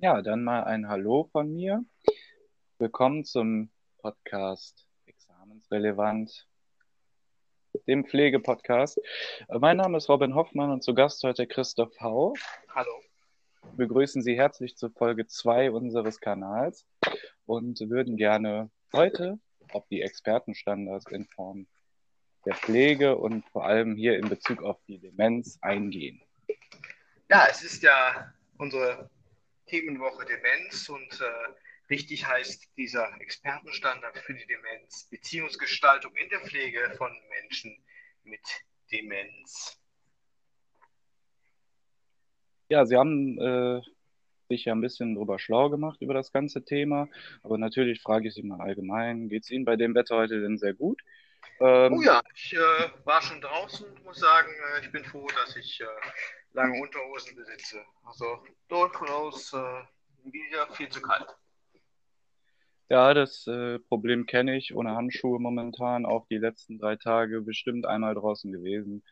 Ja, dann mal ein Hallo von mir. Willkommen zum Podcast Examensrelevant, dem Pflegepodcast. Äh, Mein Name ist Robin Hoffmann und zu Gast heute Christoph Hau. Hallo. Wir begrüßen Sie herzlich zur Folge 2 unseres Kanals und würden gerne heute auf die Expertenstandards in Form der Pflege und vor allem hier in Bezug auf die Demenz eingehen. Ja, es ist ja unsere Themenwoche Demenz und äh, richtig heißt dieser Expertenstandard für die Demenz Beziehungsgestaltung in der Pflege von Menschen mit Demenz. Ja, Sie haben äh, sich ja ein bisschen drüber schlau gemacht über das ganze Thema, aber natürlich frage ich Sie mal allgemein, geht es Ihnen bei dem Wetter heute denn sehr gut? Ähm, Oh ja, ich äh, war schon draußen und muss sagen, äh, ich bin froh, dass ich äh, lange Unterhosen besitze. Also durchaus äh, wieder viel zu kalt. Ja, das äh, Problem kenne ich ohne Handschuhe momentan, auch die letzten drei Tage bestimmt einmal draußen gewesen.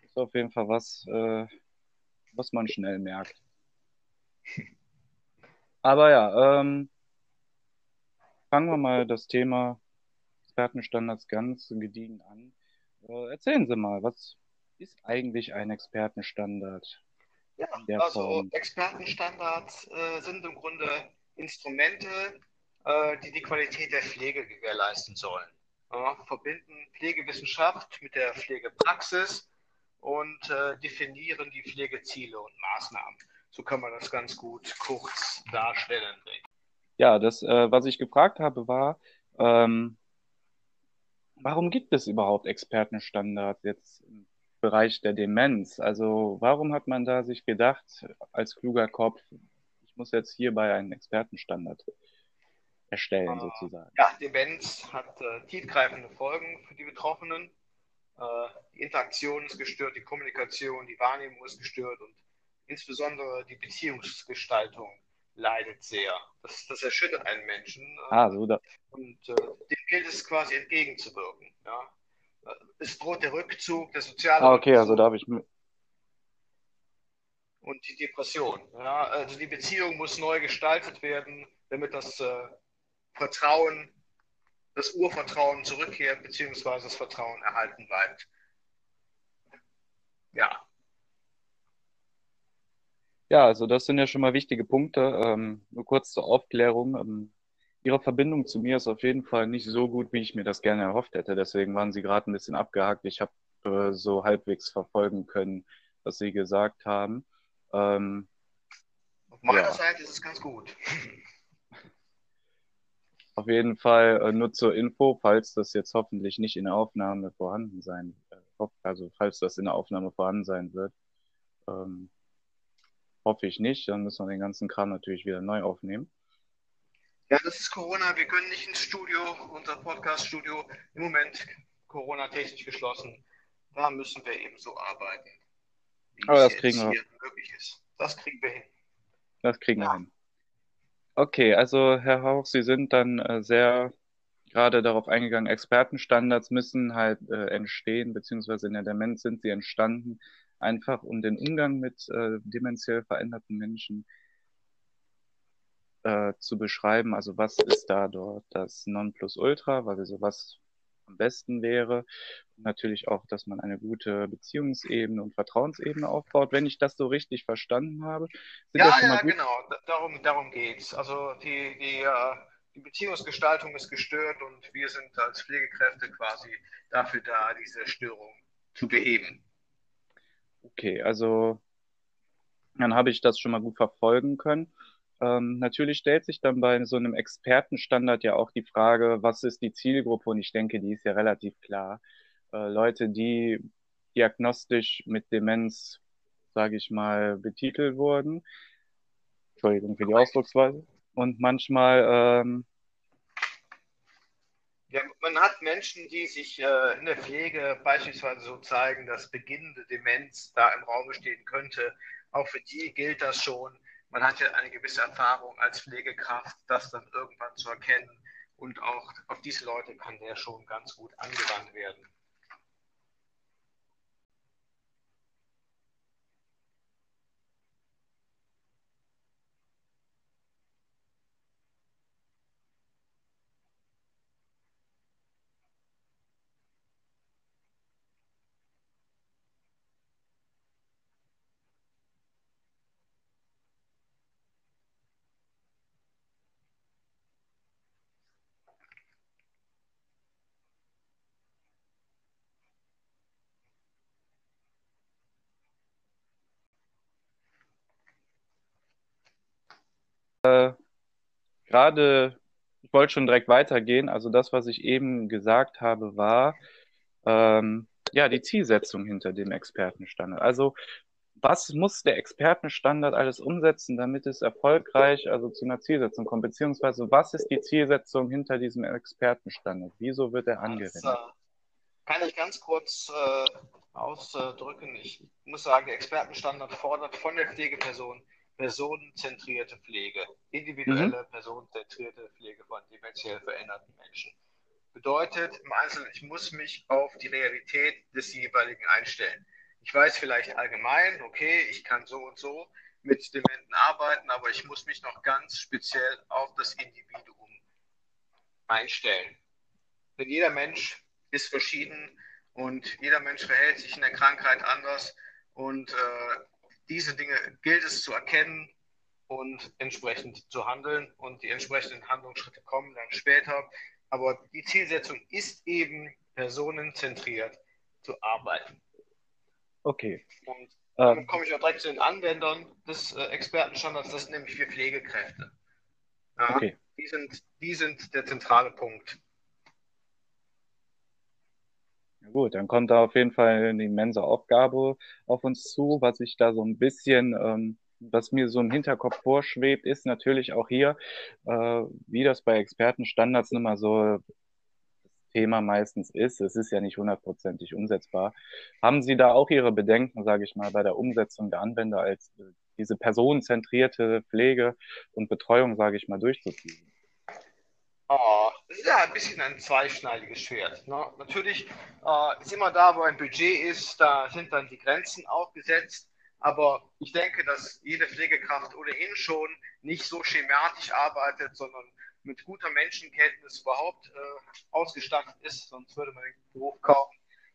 Ist auf jeden Fall was, äh, was man schnell merkt. Aber ja, ähm, fangen wir mal das Thema Expertenstandards ganz gediegen an. Äh, erzählen Sie mal, was ist eigentlich ein Expertenstandard Ja, also Form? Expertenstandards äh, sind im Grunde Instrumente, äh, die die Qualität der Pflege gewährleisten sollen. Ja, verbinden Pflegewissenschaft mit der Pflegepraxis und äh, definieren die Pflegeziele und Maßnahmen. So kann man das ganz gut kurz darstellen. Ja, das, äh, was ich gefragt habe, war, ähm, warum gibt es überhaupt Expertenstandards jetzt im Bereich der Demenz? Also, warum hat man da sich gedacht, als kluger Kopf, ich muss jetzt hierbei einen Expertenstandard erstellen, Äh, sozusagen? Ja, Demenz hat äh, tiefgreifende Folgen für die Betroffenen. Äh, die Interaktion ist gestört, die Kommunikation, die Wahrnehmung ist gestört und insbesondere die Beziehungsgestaltung leidet sehr. Das, das erschüttert einen Menschen äh, Ah, so, da, und äh, dem gilt es quasi entgegenzuwirken. Ja? Es droht der Rückzug, der soziale ah, okay, also da habe ich, und die Depression. Ja? Also die Beziehung muss neu gestaltet werden, damit das äh, Vertrauen, das Urvertrauen zurückkehrt, beziehungsweise das Vertrauen erhalten bleibt. Ja, ja, also das sind ja schon mal wichtige Punkte. Ähm, nur kurz zur Aufklärung. Ähm, Ihre Verbindung zu mir ist auf jeden Fall nicht so gut, wie ich mir das gerne erhofft hätte. Deswegen waren Sie gerade ein bisschen abgehakt. Ich habe äh, so halbwegs verfolgen können, was Sie gesagt haben. Ähm, auf meiner Ja. Seite ist es ganz gut. auf jeden Fall äh, nur zur Info, falls das jetzt hoffentlich nicht in der Aufnahme vorhanden sein, äh, hoff- also falls das in der Aufnahme vorhanden sein wird, ähm, hoffe ich nicht. Dann müssen wir den ganzen Kram natürlich wieder neu aufnehmen. Ja, das ist Corona. Wir können nicht ins Studio, unser Podcast-Studio, im Moment Corona-technisch geschlossen. Da müssen wir eben so arbeiten, wie Aber es das kriegen wir. möglich ist. Das kriegen wir hin. Das kriegen wir Ja. hin. Okay, also Herr Hauch, Sie sind dann äh, sehr gerade darauf eingegangen, Expertenstandards müssen halt äh, entstehen, beziehungsweise in der Demenz sind sie entstanden, einfach um den Umgang mit äh, dementiell veränderten Menschen äh, zu beschreiben. Also was ist da dort das Nonplusultra, also was am besten wäre. Und natürlich auch, dass man eine gute Beziehungsebene und Vertrauensebene aufbaut. Wenn ich das so richtig verstanden habe, sind Ja, das schon mal ja, gut. genau. Da- Darum, darum geht's. Also die, die, äh, die Beziehungsgestaltung ist gestört und wir sind als Pflegekräfte quasi dafür da, diese Störung zu beheben. Okay, also dann habe ich das schon mal gut verfolgen können. Ähm, natürlich stellt sich dann bei so einem Expertenstandard ja auch die Frage, was ist die Zielgruppe? Und ich denke, die ist ja relativ klar. Äh, Leute, die diagnostisch mit Demenz, sage ich mal, betitelt wurden. Entschuldigung für die Ausdrucksweise. Und manchmal, ähm, Ja, man hat Menschen, die sich äh, in der Pflege beispielsweise so zeigen, dass beginnende Demenz da im Raum stehen könnte. Auch für die gilt das schon. Man hat ja eine gewisse Erfahrung als Pflegekraft, das dann irgendwann zu erkennen. Und auch auf diese Leute kann der schon ganz gut angewandt werden. Äh, gerade, ich wollte schon direkt weitergehen. Also das, was ich eben gesagt habe, war ähm, ja die Zielsetzung hinter dem Expertenstandard. Also was muss der Expertenstandard alles umsetzen, damit es erfolgreich also zu einer Zielsetzung kommt? Beziehungsweise was ist die Zielsetzung hinter diesem Expertenstandard? Wieso wird er angewendet? Das, äh, kann ich ganz kurz äh, ausdrücken. Ich muss sagen, der Expertenstandard fordert von der Pflegeperson personenzentrierte Pflege, individuelle, mhm. personenzentrierte Pflege von dementiell veränderten Menschen. Bedeutet im Einzelnen, ich muss mich auf die Realität des jeweiligen einstellen. Ich weiß vielleicht allgemein, okay, ich kann so und so mit Dementen arbeiten, aber ich muss mich noch ganz speziell auf das Individuum einstellen. Denn jeder Mensch ist verschieden und jeder Mensch verhält sich in der Krankheit anders und äh, diese Dinge gilt es zu erkennen und entsprechend zu handeln und die entsprechenden Handlungsschritte kommen dann später. Aber die Zielsetzung ist eben personenzentriert zu arbeiten. Okay. Und dann ähm, komme ich auch direkt zu den Anwendern des äh, Expertenstandards, das sind nämlich wir Pflegekräfte. Ja, okay. die, sind, die sind der zentrale Punkt. Ja gut, dann kommt da auf jeden Fall eine immense Aufgabe auf uns zu, was ich da so ein bisschen, ähm, was mir so im Hinterkopf vorschwebt, ist natürlich auch hier, äh, wie das bei Expertenstandards immer so Thema meistens ist. Es ist ja nicht hundertprozentig umsetzbar. Haben Sie da auch Ihre Bedenken, sage ich mal, bei der Umsetzung der Anwender als äh, diese personenzentrierte Pflege und Betreuung, sage ich mal, durchzuziehen? Oh, das ist ja ein bisschen ein zweischneidiges Schwert. Ne? Natürlich äh, ist immer da, wo ein Budget ist, da sind dann die Grenzen auch gesetzt. Aber ich denke, dass jede Pflegekraft ohnehin schon nicht so schematisch arbeitet, sondern mit guter Menschenkenntnis überhaupt äh, ausgestattet ist, sonst würde man den Beruf kaum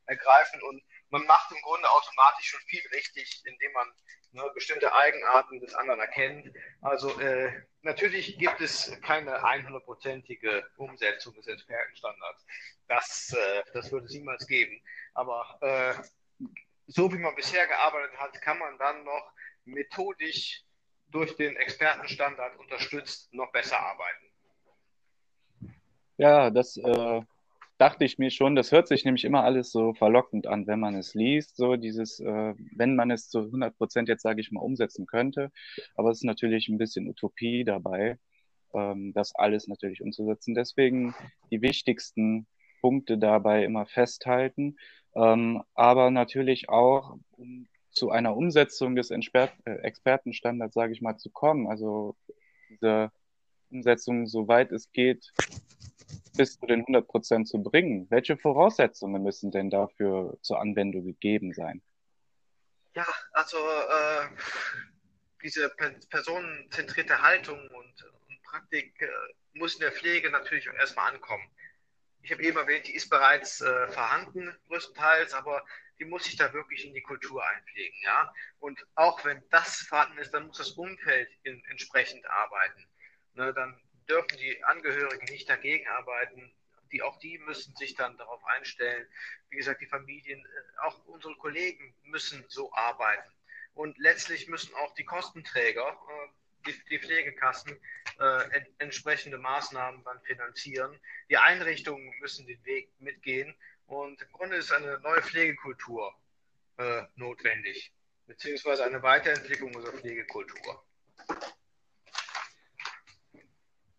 ergreifen. Und man macht im Grunde automatisch schon viel richtig, indem man ne, bestimmte Eigenarten des anderen erkennt. Also äh, natürlich gibt es keine 100%ige Umsetzung des Expertenstandards. Das, äh, das würde es niemals geben. Aber äh, so wie man bisher gearbeitet hat, kann man dann noch methodisch durch den Expertenstandard unterstützt noch besser arbeiten. Ja, das äh, dachte ich mir schon. Das hört sich nämlich immer alles so verlockend an, wenn man es liest. So dieses, äh, wenn man es zu 100 Prozent jetzt, sage ich mal, umsetzen könnte. Aber es ist natürlich ein bisschen Utopie dabei, ähm, das alles natürlich umzusetzen. Deswegen die wichtigsten Punkte dabei immer festhalten. Ähm, aber natürlich auch, um zu einer Umsetzung des Entsper äh, Expertenstandards, sage ich mal, zu kommen. Also diese Umsetzung, soweit es geht, bis zu den 100 Prozent zu bringen. Welche Voraussetzungen müssen denn dafür zur Anwendung gegeben sein? Ja, also äh, diese personenzentrierte Haltung und, und Praktik äh, muss in der Pflege natürlich erstmal ankommen. Ich habe eben erwähnt, die ist bereits äh, vorhanden, größtenteils, aber die muss sich da wirklich in die Kultur einpflegen. Ja? Und auch wenn das vorhanden ist, dann muss das Umfeld in, entsprechend arbeiten. Ne, dann dürfen die Angehörigen nicht dagegen arbeiten. Die, auch die müssen sich dann darauf einstellen. Wie gesagt, die Familien, äh, auch unsere Kollegen müssen so arbeiten. Und letztlich müssen auch die Kostenträger, äh, die, die Pflegekassen, äh, entsprechende Maßnahmen dann finanzieren. Die Einrichtungen müssen den Weg mitgehen. Und im Grunde ist eine neue Pflegekultur äh, notwendig, beziehungsweise eine Weiterentwicklung unserer Pflegekultur.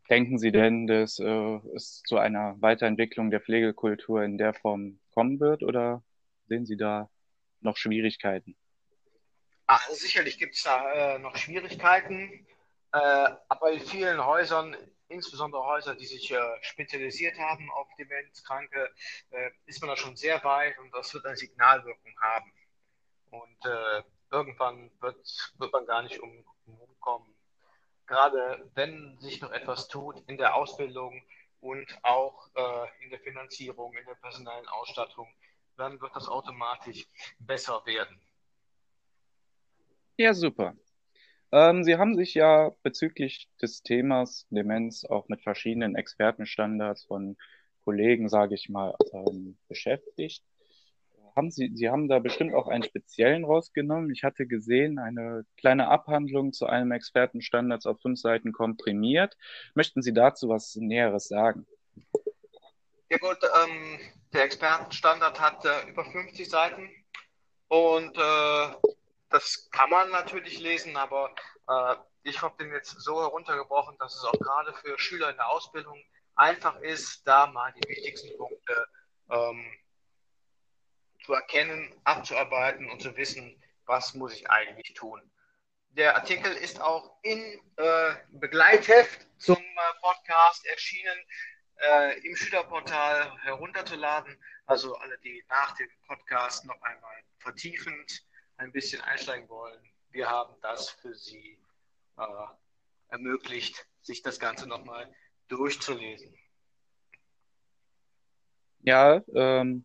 Denken Sie denn, dass äh, es zu einer Weiterentwicklung der Pflegekultur in der Form kommen wird oder sehen Sie da noch Schwierigkeiten? Ach, sicherlich gibt es da äh, noch Schwierigkeiten, äh, aber in vielen Häusern, insbesondere Häuser, die sich äh, spezialisiert haben auf Demenzkranke, äh, ist man da schon sehr weit und das wird eine Signalwirkung haben. Und äh, irgendwann wird, wird man gar nicht um, umkommen, gerade wenn sich noch etwas tut in der Ausbildung und auch äh, in der Finanzierung, in der personellen Ausstattung, dann wird das automatisch besser werden. Ja, super. Ähm, Sie haben sich ja bezüglich des Themas Demenz auch mit verschiedenen Expertenstandards von Kollegen, sage ich mal, ähm, beschäftigt. Haben Sie, Sie haben da bestimmt auch einen speziellen rausgenommen. Ich hatte gesehen, eine kleine Abhandlung zu einem Expertenstandards auf fünf Seiten komprimiert. Möchten Sie dazu was Näheres sagen? Ja gut, ähm, der Expertenstandard hat äh, über 50 Seiten und äh, das kann man natürlich lesen, aber äh, ich habe den jetzt so heruntergebrochen, dass es auch gerade für Schüler in der Ausbildung einfach ist, da mal die wichtigsten Punkte ähm, zu erkennen, abzuarbeiten und zu wissen, was muss ich eigentlich tun. Der Artikel ist auch in äh, Begleitheft zum äh, Podcast erschienen, äh, im Schülerportal herunterzuladen. Also alle, die nach dem Podcast noch einmal vertiefend ein bisschen einsteigen wollen, wir haben das für Sie äh, ermöglicht, sich das Ganze nochmal durchzulesen. Ja, ähm,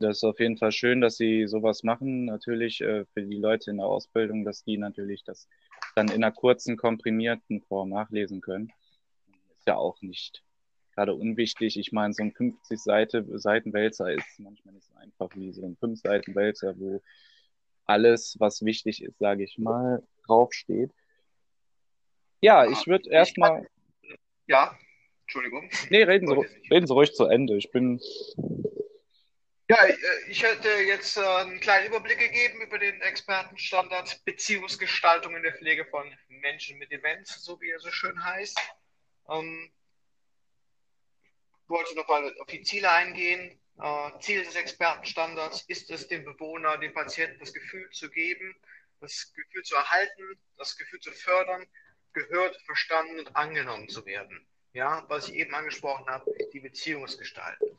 das ist auf jeden Fall schön, dass Sie sowas machen. Natürlich äh, für die Leute in der Ausbildung, dass die natürlich das dann in einer kurzen, komprimierten Form nachlesen können. Ist ja auch nicht gerade unwichtig. Ich meine, so ein 50 Seite, Seiten Wälzer ist manchmal nicht so einfach wie so ein 5 Seiten Wälzer, wo alles, was wichtig ist, sage ich mal, draufsteht. Ja, ich würde erstmal. Ja, Entschuldigung. Nee, reden Sie, reden Sie ruhig zu Ende. Ich bin ja, äh, ich hätte jetzt äh, einen kleinen Überblick gegeben über den Expertenstandard Beziehungsgestaltung in der Pflege von Menschen mit Demenz, so wie er so schön heißt. Ähm, wollte nochmal auf die Ziele eingehen. Äh, Ziel des Expertenstandards ist es, dem Bewohner, dem Patienten das Gefühl zu geben, das Gefühl zu erhalten, das Gefühl zu fördern, gehört, verstanden und angenommen zu werden. Ja, was ich eben angesprochen habe, die Beziehungsgestaltung.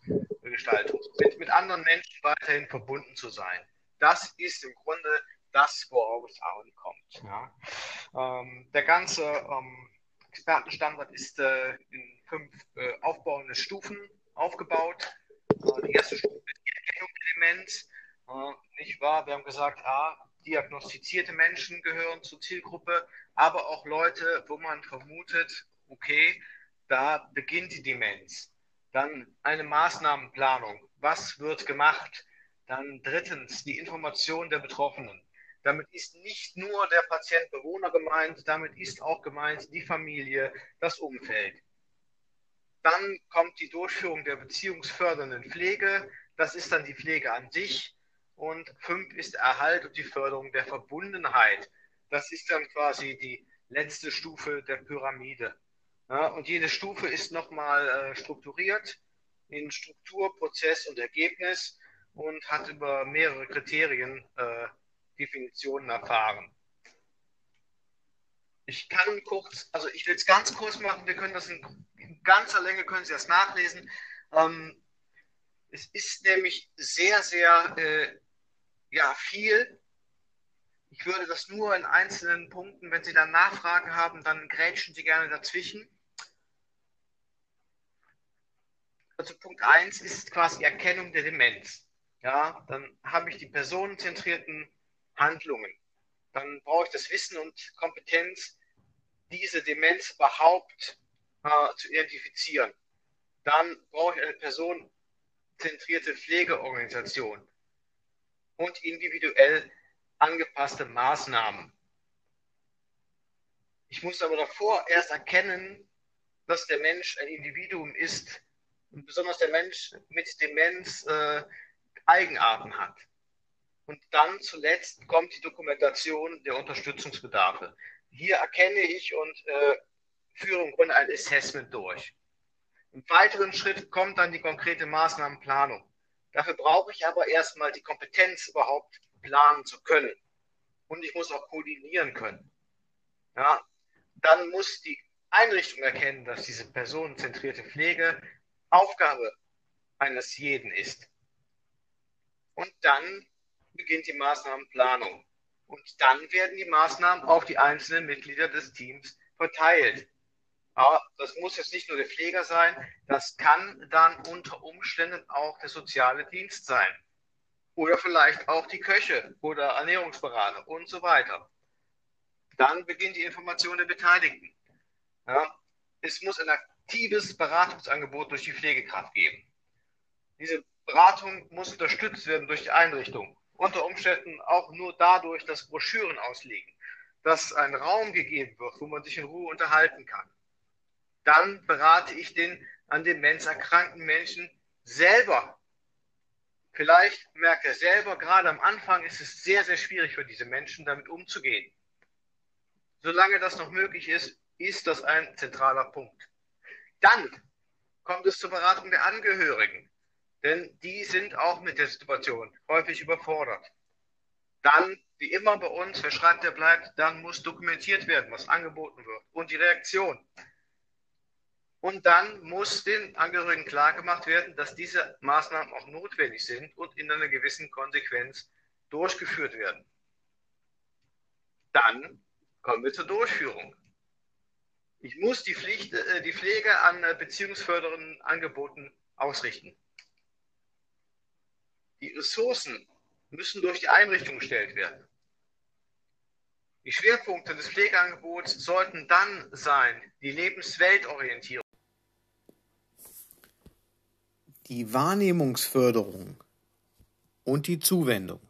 Gestaltung, mit, mit anderen Menschen weiterhin verbunden zu sein. Das ist im Grunde das, worauf es ankommt. Ja. Ähm, der ganze ähm, Expertenstandard ist äh, in fünf äh, aufbauende Stufen aufgebaut. Äh, die erste Stufe ist die Erkennung der Demenz. Äh, nicht wahr? Wir haben gesagt, ah, diagnostizierte Menschen gehören zur Zielgruppe, aber auch Leute, wo man vermutet, okay, da beginnt die Demenz. Dann eine Maßnahmenplanung. Was wird gemacht? Dann drittens die Information der Betroffenen. Damit ist nicht nur der Patient-Bewohner gemeint, damit ist auch gemeint die Familie, das Umfeld. Dann kommt die Durchführung der beziehungsfördernden Pflege. Das ist dann die Pflege an sich. Und fünf ist Erhalt und die Förderung der Verbundenheit. Das ist dann quasi die letzte Stufe der Pyramide. Ja, und jede Stufe ist nochmal äh, strukturiert in Struktur, Prozess und Ergebnis und hat über mehrere Kriterien äh, Definitionen erfahren. Ich kann kurz, also ich will es ganz kurz machen, wir können das in, in ganzer Länge, können Sie das nachlesen. Ähm, es ist nämlich sehr, sehr äh, ja, viel ich würde das nur in einzelnen Punkten, wenn Sie dann Nachfragen haben, dann grätschen Sie gerne dazwischen. Also Punkt 1 ist quasi Erkennung der Demenz. Ja, dann habe ich die personenzentrierten Handlungen. Dann brauche ich das Wissen und Kompetenz, diese Demenz überhaupt äh, zu identifizieren. Dann brauche ich eine personenzentrierte Pflegeorganisation und individuell angepasste Maßnahmen. Ich muss aber davor erst erkennen, dass der Mensch ein Individuum ist, besonders der Mensch mit Demenz äh, Eigenarten hat. Und dann zuletzt kommt die Dokumentation der Unterstützungsbedarfe. Hier erkenne ich und äh, führe im Grunde ein Assessment durch. Im weiteren Schritt kommt dann die konkrete Maßnahmenplanung. Dafür brauche ich aber erstmal die Kompetenz, überhaupt planen zu können. Und ich muss auch koordinieren können. Ja, dann muss die Einrichtung erkennen, dass diese personenzentrierte Pflege Aufgabe eines jeden ist. Und dann beginnt die Maßnahmenplanung. Und dann werden die Maßnahmen auf die einzelnen Mitglieder des Teams verteilt. Aber das muss jetzt nicht nur der Pfleger sein, das kann dann unter Umständen auch der soziale Dienst sein. Oder vielleicht auch die Köche oder Ernährungsberater und so weiter. Dann beginnt die Information der Beteiligten. Ja, es muss ein aktives Beratungsangebot durch die Pflegekraft geben. Diese Beratung muss unterstützt werden durch die Einrichtung. Unter Umständen auch nur dadurch, dass Broschüren ausliegen, dass ein Raum gegeben wird, wo man sich in Ruhe unterhalten kann. Dann berate ich den an Demenz erkrankten Menschen selber. Vielleicht merkt er selber, gerade am Anfang ist es sehr, sehr schwierig für diese Menschen, damit umzugehen. Solange das noch möglich ist, ist das ein zentraler Punkt. Dann kommt es zur Beratung der Angehörigen, denn die sind auch mit der Situation häufig überfordert. Dann, wie immer bei uns, wer schreibt, der bleibt, dann muss dokumentiert werden, was angeboten wird und die Reaktion. Und dann muss den Angehörigen klargemacht werden, dass diese Maßnahmen auch notwendig sind und in einer gewissen Konsequenz durchgeführt werden. Dann kommen wir zur Durchführung. Ich muss die, Pflicht, äh, die Pflege an äh, beziehungsfördernden Angeboten ausrichten. Die Ressourcen müssen durch die Einrichtung gestellt werden. Die Schwerpunkte des Pflegeangebots sollten dann sein die Lebensweltorientierung. Die Wahrnehmungsförderung und die Zuwendung.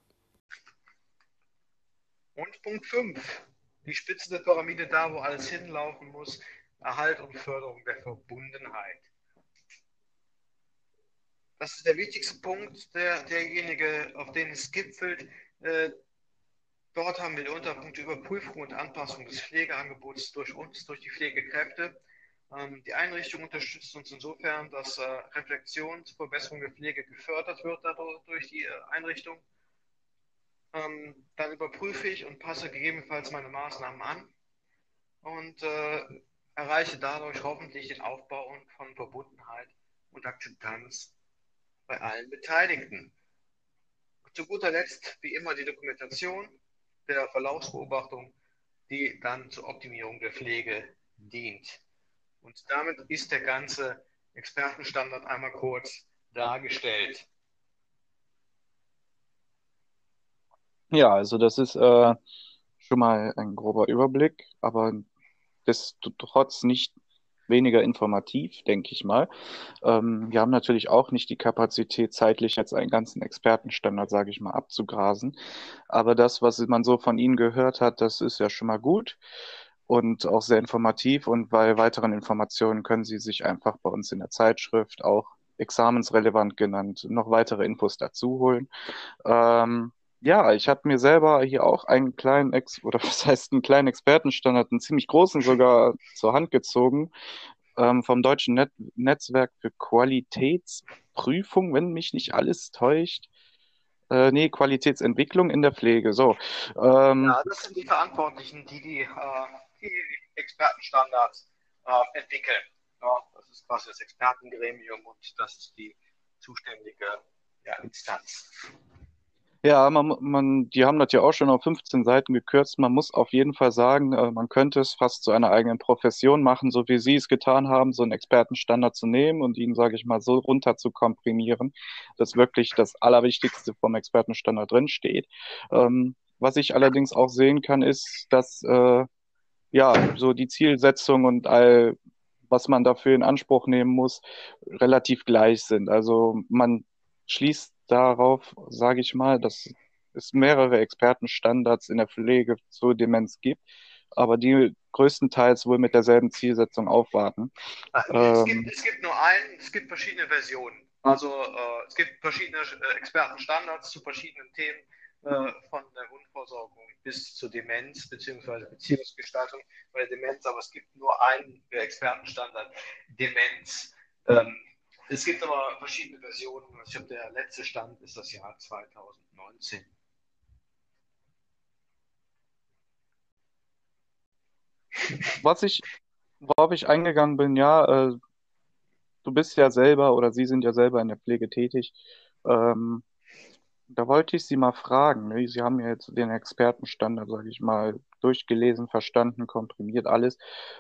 Und Punkt 5 die Spitze der Pyramide da, wo alles hinlaufen muss, Erhalt und Förderung der Verbundenheit. Das ist der wichtigste Punkt, der, derjenige, auf den es gipfelt. Äh, dort haben wir die Unterpunkte Überprüfung und Anpassung des Pflegeangebots durch uns, durch die Pflegekräfte. Ähm, die Einrichtung unterstützt uns insofern, dass äh, Reflexion zur Verbesserung der Pflege gefördert wird dadurch, durch die äh, Einrichtung. Ähm, dann überprüfe ich und passe gegebenenfalls meine Maßnahmen an und äh, erreiche dadurch hoffentlich den Aufbau von Verbundenheit und Akzeptanz bei allen Beteiligten. Zu guter Letzt, wie immer, die Dokumentation der Verlaufsbeobachtung, die dann zur Optimierung der Pflege dient. Und damit ist der ganze Expertenstandard einmal kurz dargestellt. Ja, also das ist äh, schon mal ein grober Überblick, aber destotrotz nicht weniger informativ, denke ich mal. Ähm, wir haben natürlich auch nicht die Kapazität, zeitlich jetzt einen ganzen Expertenstandard, sage ich mal, abzugrasen. Aber das, was man so von Ihnen gehört hat, das ist ja schon mal gut und auch sehr informativ. Und bei weiteren Informationen können Sie sich einfach bei uns in der Zeitschrift auch examensrelevant genannt noch weitere Infos dazu holen. Ähm, ja, ich habe mir selber hier auch einen kleinen Ex oder was heißt einen kleinen Expertenstandard, einen ziemlich großen sogar zur Hand gezogen ähm, vom Deutschen Net Netzwerk für Qualitätsprüfung, wenn mich nicht alles täuscht. Äh, nee, Qualitätsentwicklung in der Pflege. So. Ähm, ja, das sind die Verantwortlichen, die die, äh, die Expertenstandards äh, entwickeln. Ja, das ist quasi das Expertengremium und das ist die zuständige ja, Instanz. Ja, man, man, die haben das ja auch schon auf 15 Seiten gekürzt. Man muss auf jeden Fall sagen, äh, man könnte es fast zu einer eigenen Profession machen, so wie Sie es getan haben, so einen Expertenstandard zu nehmen und ihn, sage ich mal, so runter zu komprimieren, dass wirklich das Allerwichtigste vom Expertenstandard drinsteht. Ähm, was ich allerdings auch sehen kann, ist, dass äh, ja so die Zielsetzung und all was man dafür in Anspruch nehmen muss, relativ gleich sind. Also man schließt darauf, sage ich mal, dass es mehrere Expertenstandards in der Pflege zur Demenz gibt, aber die größtenteils wohl mit derselben Zielsetzung aufwarten. Es, ähm, gibt, es gibt, nur einen, es gibt verschiedene Versionen. Also äh, es gibt verschiedene äh, Expertenstandards zu verschiedenen Themen, äh, von der Grundversorgung bis zur Demenz bzw. Beziehungsgestaltung bei der Demenz, aber es gibt nur einen Expertenstandard, Demenz. Ähm, es gibt aber verschiedene Versionen. Ich glaube, der letzte Stand ist das Jahr 2019. Was ich, worauf ich eingegangen bin, ja, äh, du bist ja selber oder Sie sind ja selber in der Pflege tätig. Ähm, da wollte ich Sie mal fragen. Ne? Sie haben ja jetzt den Expertenstandard, sage ich mal, durchgelesen, verstanden, komprimiert alles.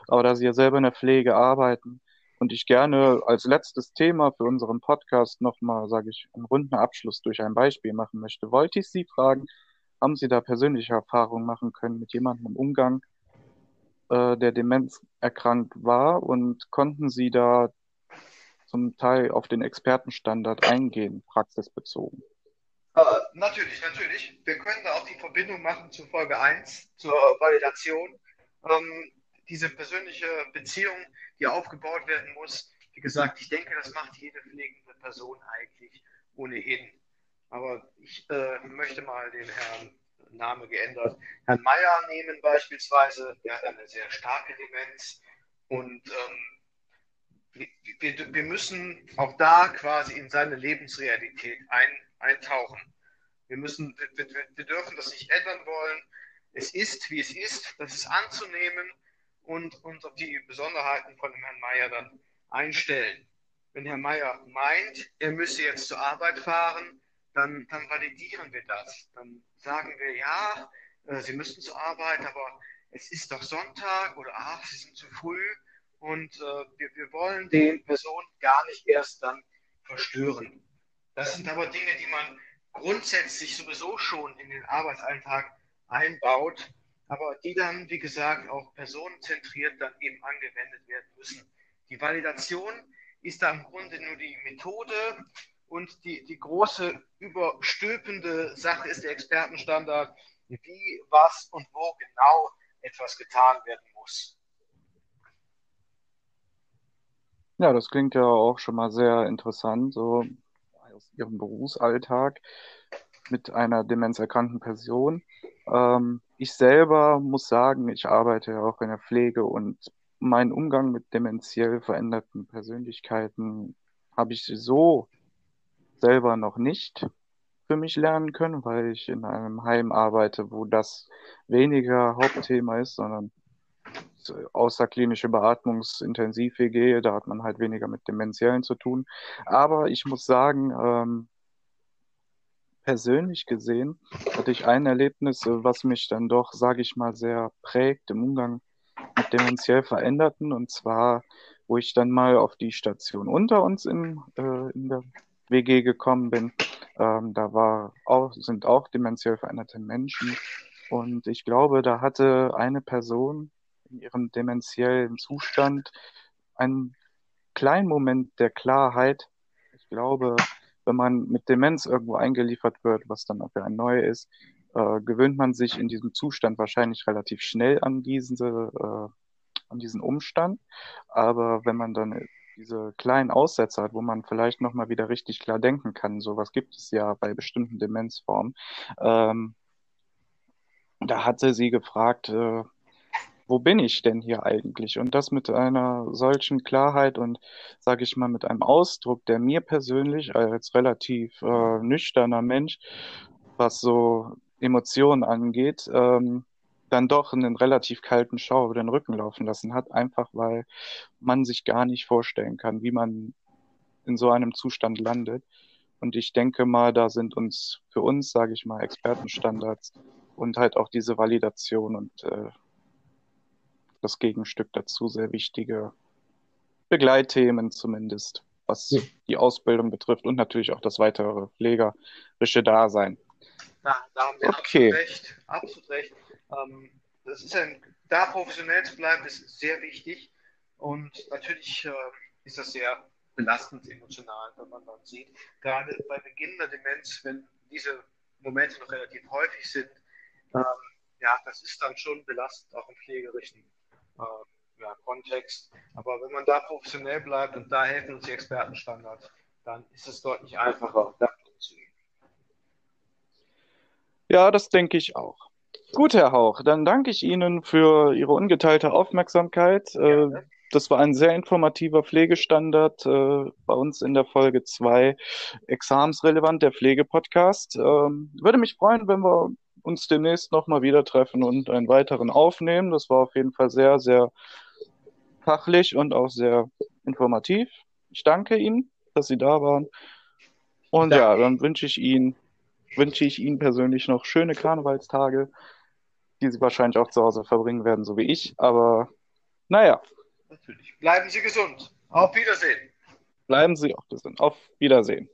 Aber da Sie ja selber in der Pflege arbeiten, und ich gerne als letztes Thema für unseren Podcast nochmal, sage ich, einen runden Abschluss durch ein Beispiel machen möchte, wollte ich Sie fragen, haben Sie da persönliche Erfahrungen machen können mit jemandem im Umgang, äh, der Demenz erkrankt war und konnten Sie da zum Teil auf den Expertenstandard eingehen, praxisbezogen? Äh, natürlich, natürlich. Wir können da auch die Verbindung machen zu Folge 1, zur Validation. Ähm, diese persönliche Beziehung, die aufgebaut werden muss, wie gesagt, ich denke, das macht jede pflegende Person eigentlich ohnehin. Aber ich äh, möchte mal den Herrn Name geändert, Herrn Meyer nehmen beispielsweise. Der hat eine sehr starke Demenz. Und ähm, wir, wir, müssen auch da quasi in seine Lebensrealität ein, eintauchen. Wir, müssen, wir, wir dürfen das nicht ändern wollen. Es ist, wie es ist. Das ist anzunehmen und uns auf die Besonderheiten von dem Herrn Meyer dann einstellen. Wenn Herr Meyer meint, er müsse jetzt zur Arbeit fahren, dann, dann validieren wir das. Dann sagen wir, ja, äh, Sie müssen zur Arbeit, aber es ist doch Sonntag oder ach, Sie sind zu früh und äh, wir, wir wollen den Personen gar nicht erst dann verstören. Das sind aber Dinge, die man grundsätzlich sowieso schon in den Arbeitsalltag einbaut, aber die dann, wie gesagt, auch personenzentriert dann eben angewendet werden müssen. Die Validation ist da im Grunde nur die Methode und die, die große überstülpende Sache ist der Expertenstandard, wie, was und wo genau etwas getan werden muss. Ja, das klingt ja auch schon mal sehr interessant, so aus Ihrem Berufsalltag mit einer demenzerkrankten Person. Ähm, ich selber muss sagen, ich arbeite ja auch in der Pflege und mein Umgang mit dementiell veränderten Persönlichkeiten habe ich so selber noch nicht für mich lernen können, weil ich in einem Heim arbeite, wo das weniger Hauptthema ist, sondern außerklinische Beatmungsintensiv-WG, da hat man halt weniger mit Dementiellen zu tun. Aber ich muss sagen, ähm, persönlich gesehen hatte ich ein Erlebnis, was mich dann doch, sage ich mal, sehr prägt im Umgang mit dementiell Veränderten. Und zwar, wo ich dann mal auf die Station unter uns in, äh, in der WG gekommen bin. Ähm, da war auch, sind auch dementiell veränderte Menschen. Und ich glaube, da hatte eine Person in ihrem dementiellen Zustand einen kleinen Moment der Klarheit. Ich glaube, wenn man mit Demenz irgendwo eingeliefert wird, was dann auch für ein neu ist, äh, gewöhnt man sich in diesem Zustand wahrscheinlich relativ schnell an diese, äh, an diesen Umstand. Aber wenn man dann diese kleinen Aussätze hat, wo man vielleicht nochmal wieder richtig klar denken kann, sowas gibt es ja bei bestimmten Demenzformen, ähm, da hatte sie gefragt, äh, wo bin ich denn hier eigentlich? Und das mit einer solchen Klarheit und, sage ich mal, mit einem Ausdruck, der mir persönlich als relativ äh, nüchterner Mensch, was so Emotionen angeht, ähm, dann doch einen relativ kalten Schauer über den Rücken laufen lassen hat, einfach weil man sich gar nicht vorstellen kann, wie man in so einem Zustand landet. Und ich denke mal, da sind uns für uns, sage ich mal, Expertenstandards und halt auch diese Validation und äh, das Gegenstück dazu sehr wichtige Begleitthemen zumindest, was ja. die Ausbildung betrifft und natürlich auch das weitere pflegerische Dasein. Da, da haben wir okay. absolut recht. Absolut recht. Ähm, das ist ein, da professionell zu bleiben, ist sehr wichtig. Und natürlich äh, ist das sehr belastend emotional, wenn man dann sieht, gerade bei Beginn der Demenz, wenn diese Momente noch relativ häufig sind, ähm, ja, das ist dann schon belastend, auch im pflegerischen äh, ja, Kontext. Aber wenn man da professionell bleibt und da helfen uns die Expertenstandards, dann ist es deutlich einfacher, damit umzugehen. Ja, das denke ich auch. Gut, Herr Hauch, dann danke ich Ihnen für Ihre ungeteilte Aufmerksamkeit. Äh, das war ein sehr informativer Pflegestandard äh, bei uns in der Folge 2 Examensrelevant, der Pflegepodcast. Ähm, würde mich freuen, wenn wir uns demnächst nochmal wieder treffen und einen weiteren aufnehmen. Das war auf jeden Fall sehr, sehr fachlich und auch sehr informativ. Ich danke Ihnen, dass Sie da waren. Und ja, dann wünsche ich Ihnen wünsche ich Ihnen persönlich noch schöne Karnevalstage die sie wahrscheinlich auch zu Hause verbringen werden, so wie ich. Aber naja. Natürlich. Bleiben Sie gesund. Auf Wiedersehen. Bleiben Sie auch gesund. Auf Wiedersehen.